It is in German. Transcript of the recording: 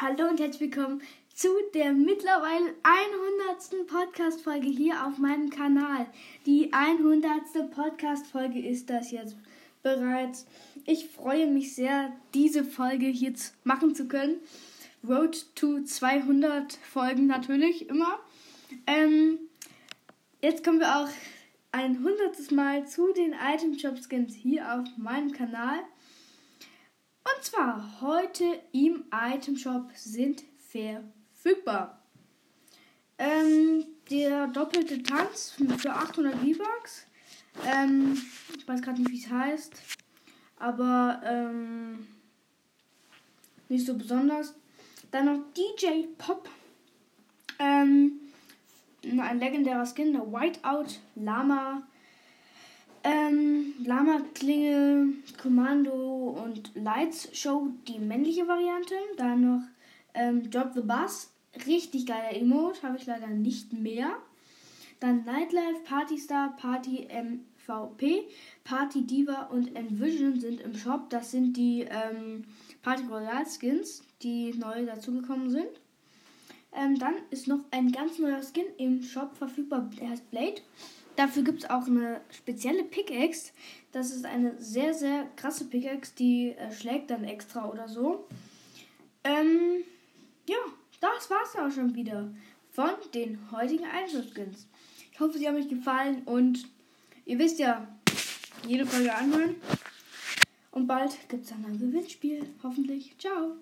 Hallo und herzlich willkommen zu der mittlerweile 100. Podcast-Folge hier auf meinem Kanal. Die 100. Podcast-Folge ist das jetzt bereits. Ich freue mich sehr, diese Folge hier machen zu können. Road to 200 Folgen natürlich immer. Ähm, jetzt kommen wir auch ein hundertes Mal zu den Item Shop Skins hier auf meinem Kanal. Und zwar heute im Item Shop sind verfügbar. Ähm, der doppelte Tanz für 800 V-Bucks. Ähm, ich weiß gerade nicht, wie es heißt. Aber ähm, nicht so besonders. Dann noch DJ Pop. Ähm, ein legendärer Skin, der Whiteout Lama. Ähm, Lama Klinge, Kommando und Lights Show, die männliche Variante. Dann noch ähm, Drop the Bus, richtig geiler Emote, habe ich leider nicht mehr. Dann Nightlife, Party Star, Party MVP, Party Diva und Envision sind im Shop. Das sind die ähm, Party Royale Skins, die neu dazugekommen sind. Ähm, dann ist noch ein ganz neuer Skin im Shop verfügbar, der heißt Blade. Dafür gibt es auch eine spezielle Pickaxe. Das ist eine sehr, sehr krasse Pickaxe, die äh, schlägt dann extra oder so. Ähm, ja, das war's auch schon wieder von den heutigen Einschlussskins. Ich hoffe, sie haben euch gefallen und ihr wisst ja, jede Folge anhören. Und bald gibt es dann ein Gewinnspiel. Hoffentlich. Ciao.